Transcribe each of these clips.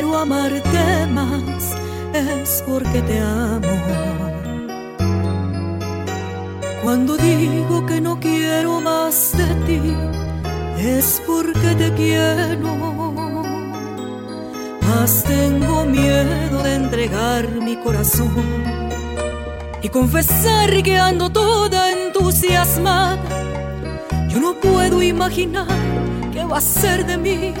quiero amarte más es porque te amo. Cuando digo que no quiero más de ti es porque te quiero. Mas tengo miedo de entregar mi corazón y confesar que ando toda entusiasmada. Yo no puedo imaginar qué va a ser de mí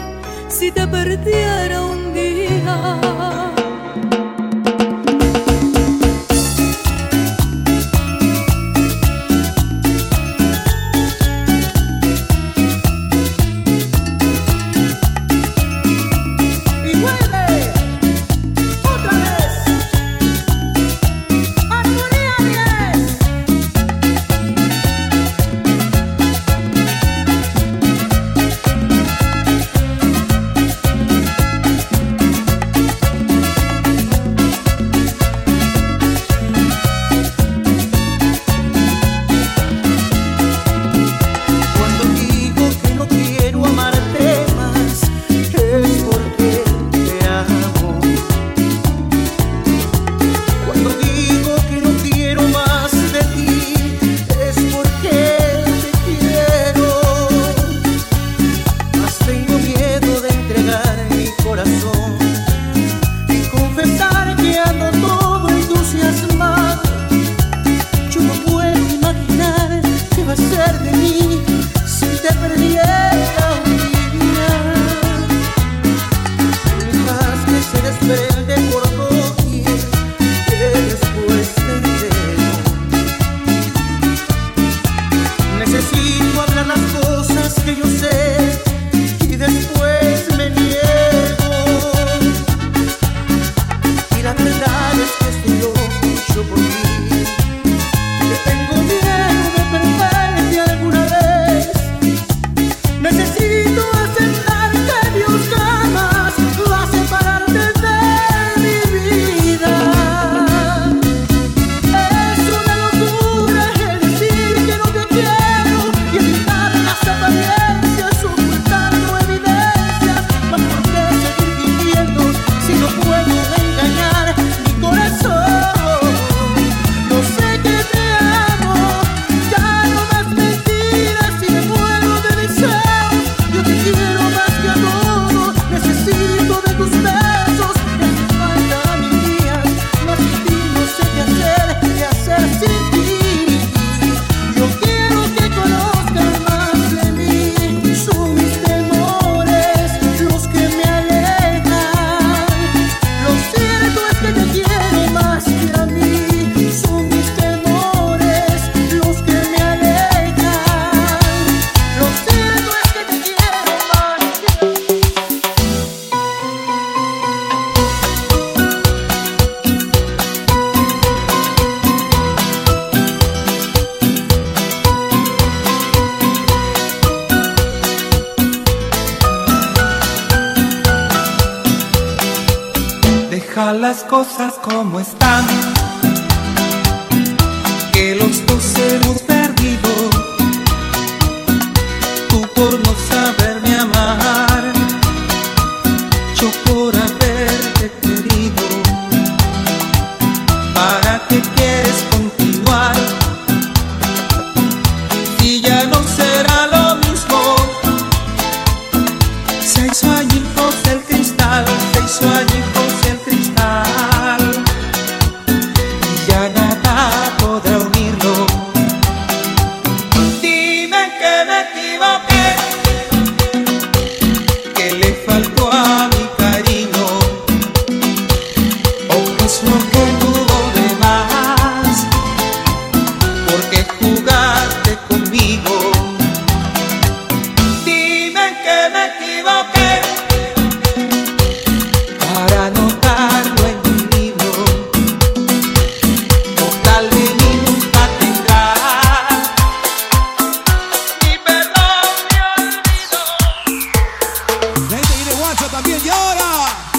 si te perdiera un 你啊。Día. las cosas como están, que los dos hemos perdido, tú por no marcha también llora.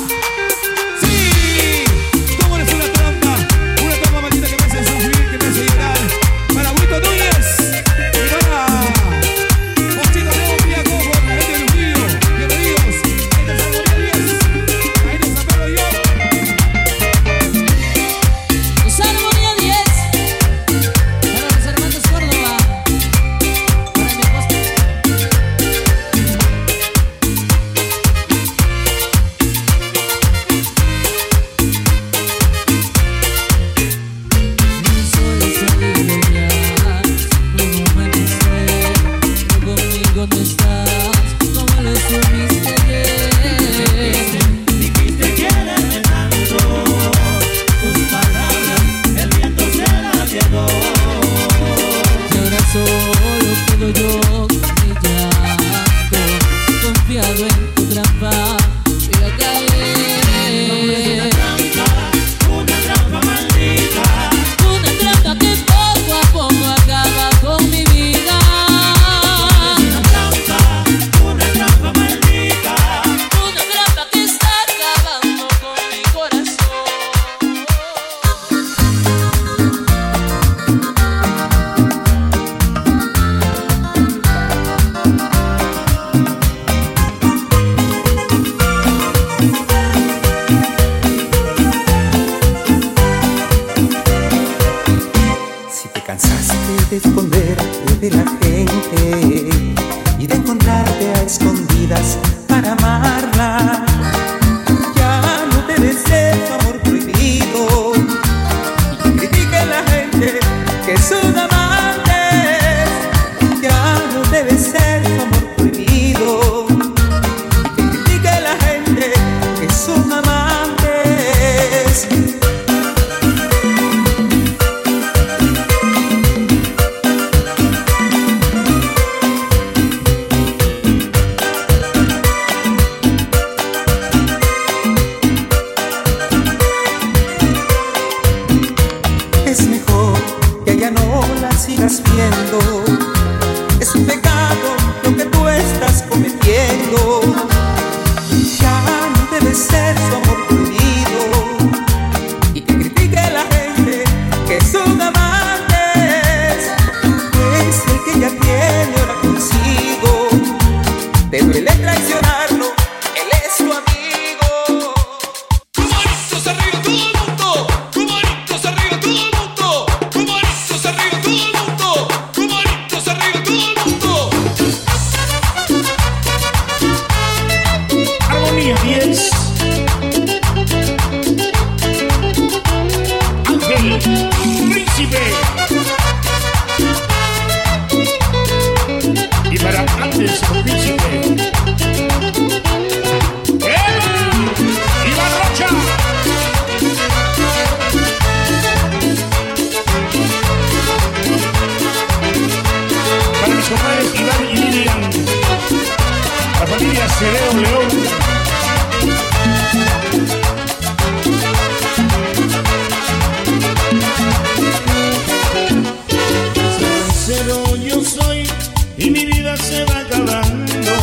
y mi vida se va acabando.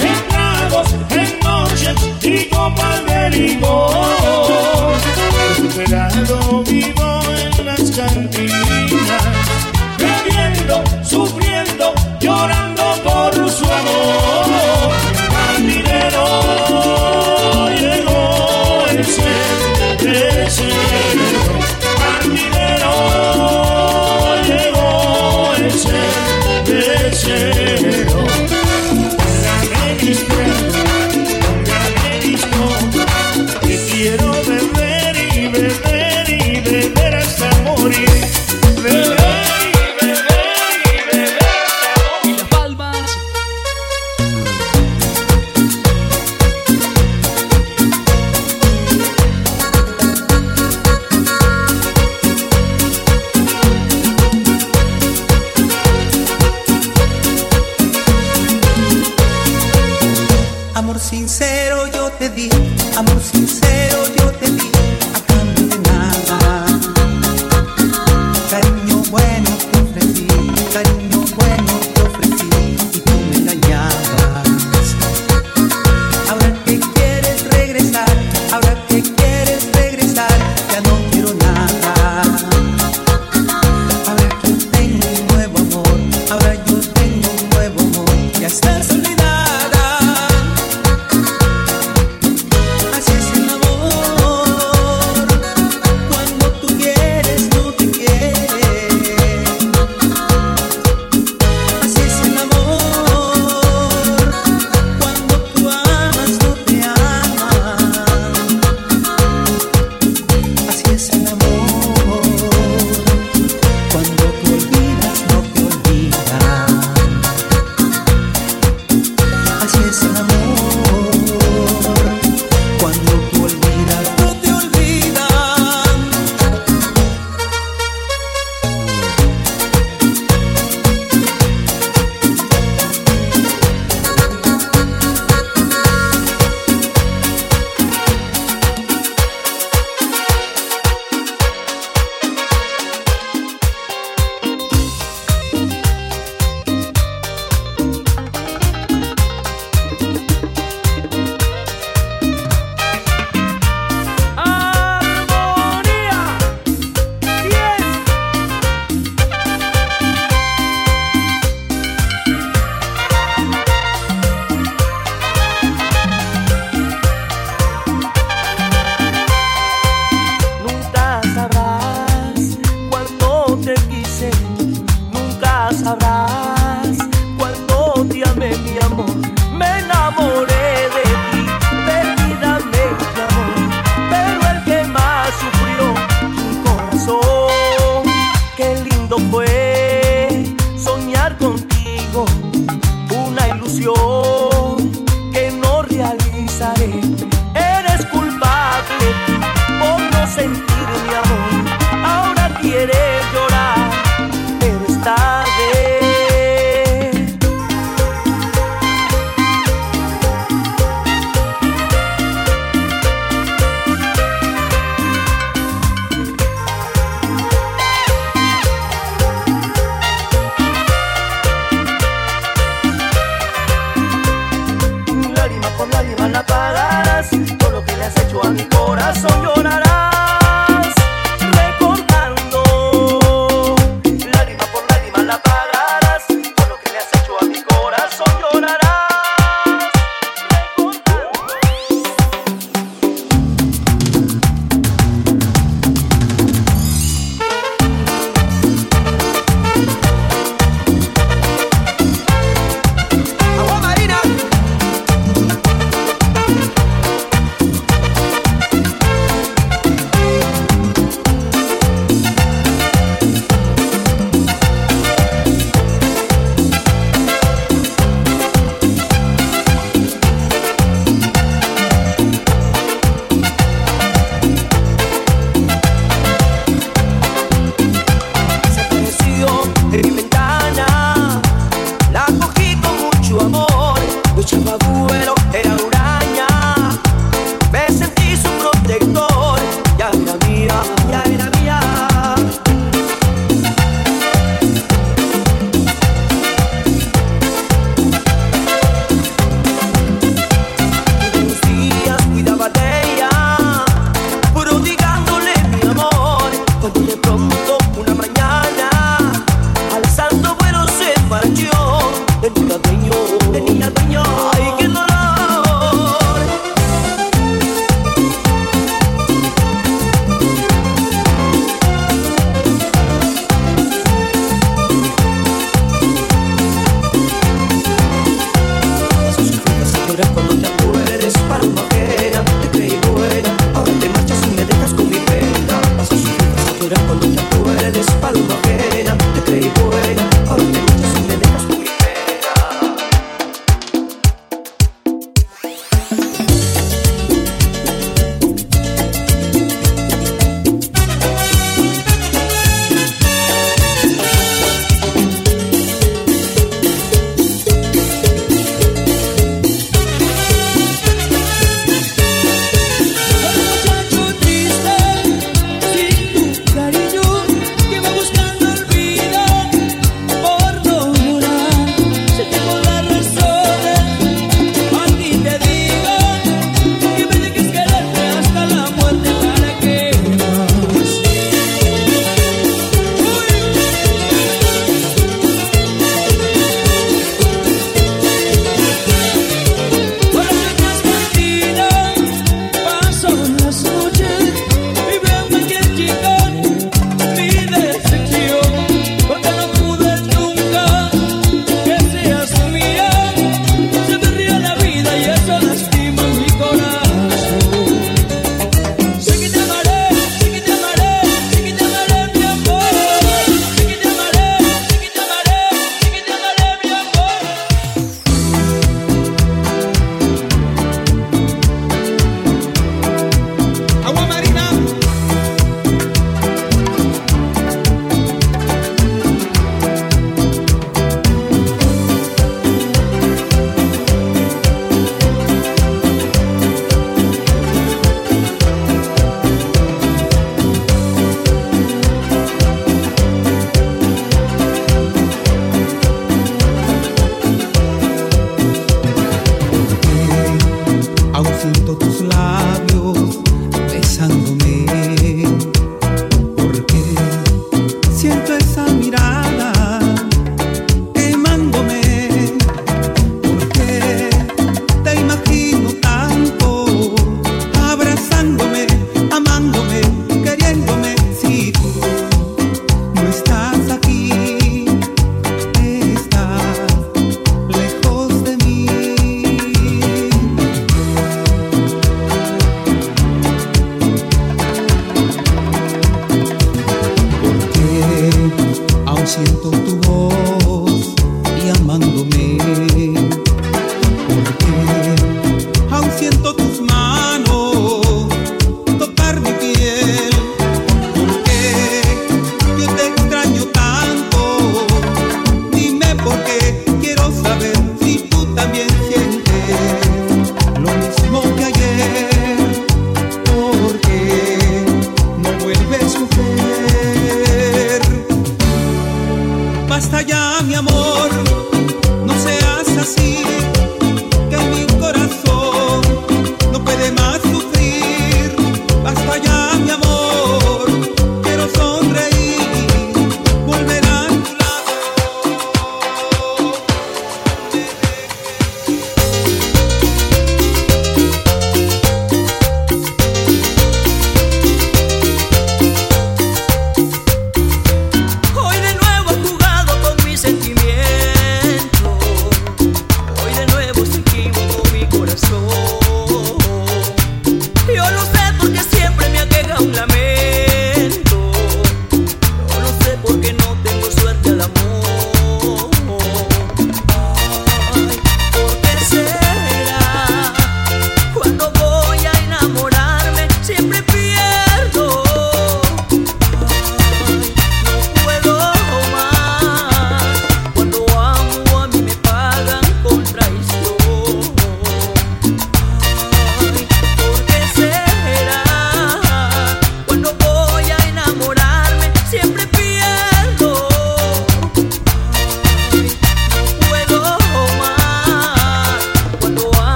En tragos, en noches y copas de licor,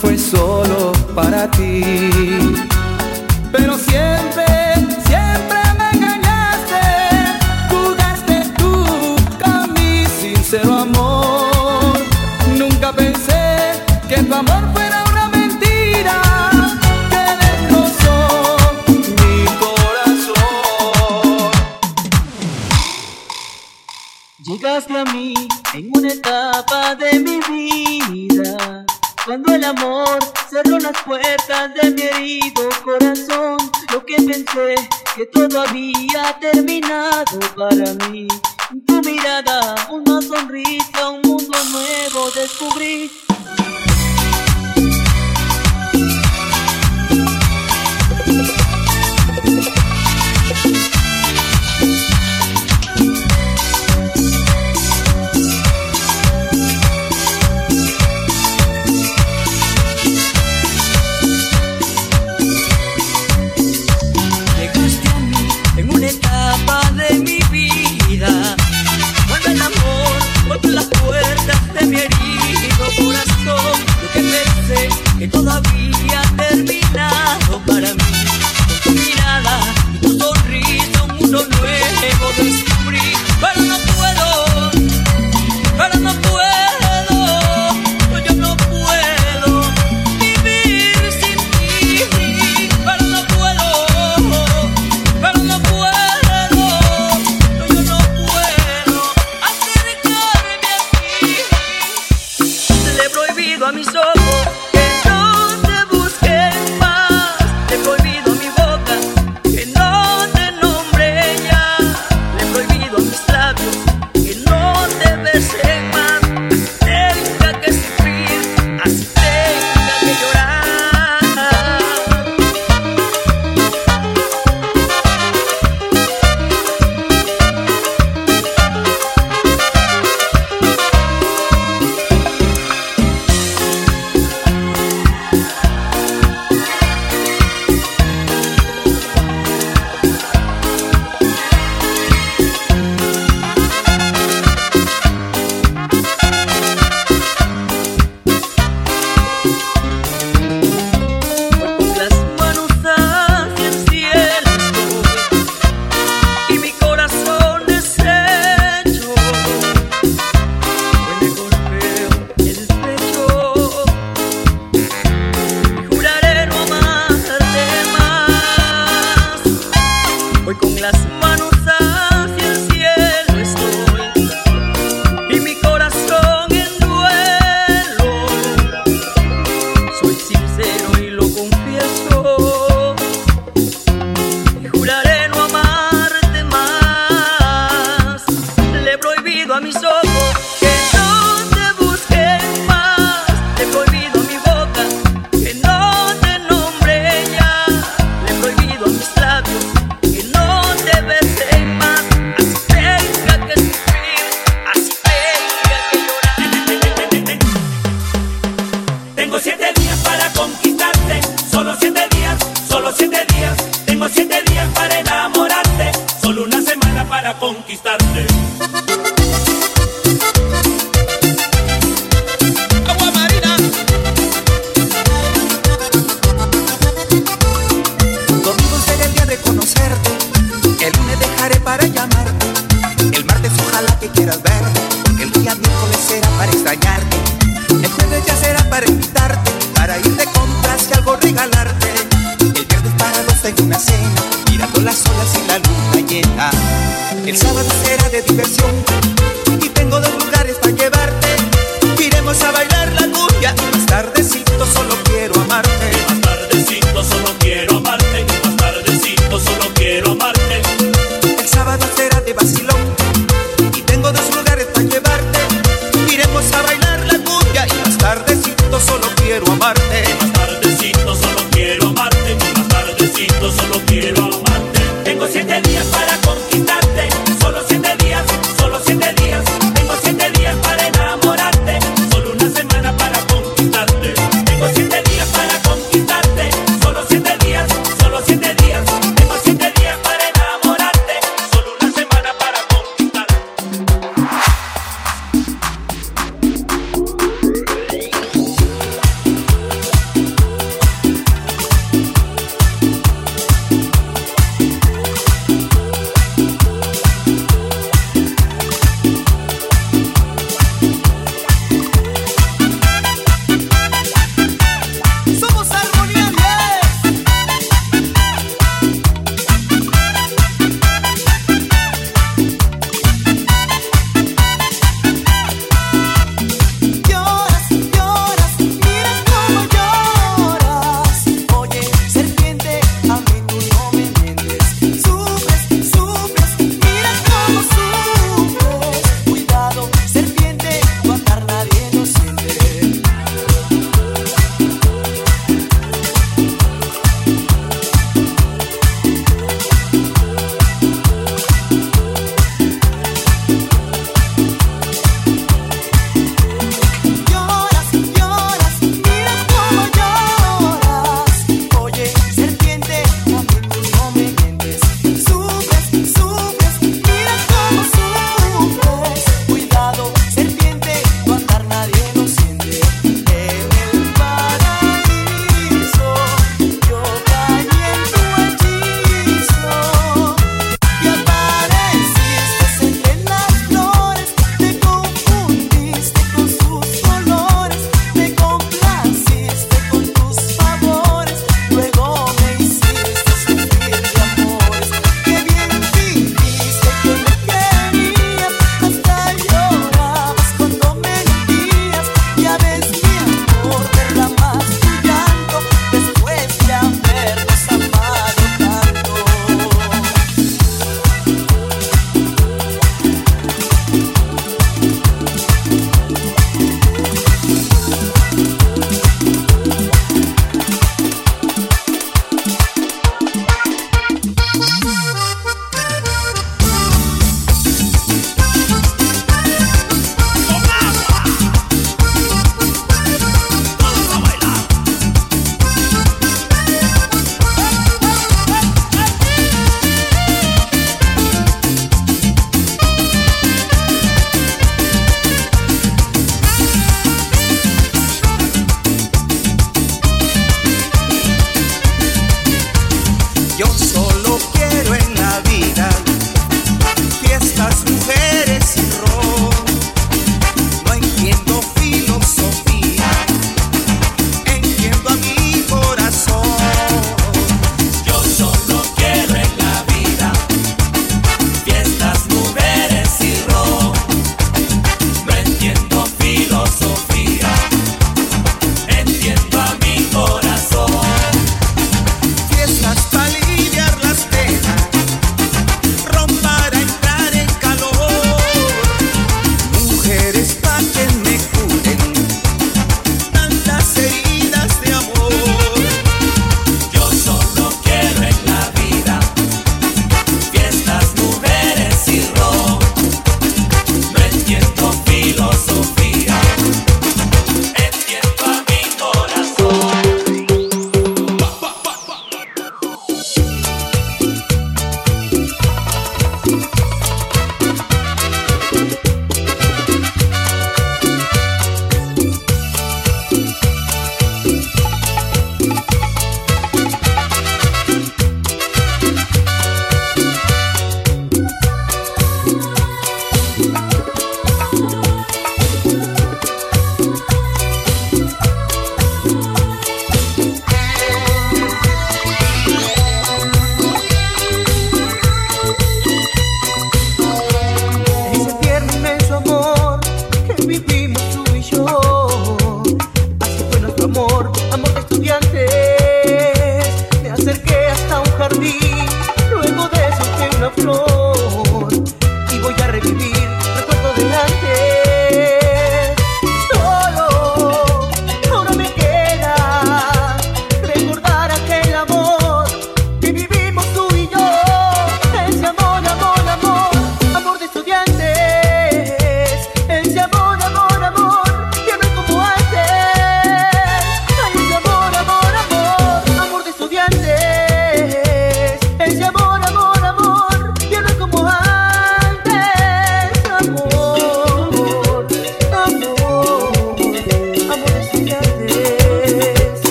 fue solo para ti. Pero siempre, siempre me engañaste, jugaste tú con mi sincero amor. Nunca pensé que tu amor fue Llegaste a mí en una etapa de mi vida cuando el amor cerró las puertas de mi herido corazón, lo que pensé que todo había terminado para mí. Tu mirada, una sonrisa, un mundo nuevo descubrí. que todavía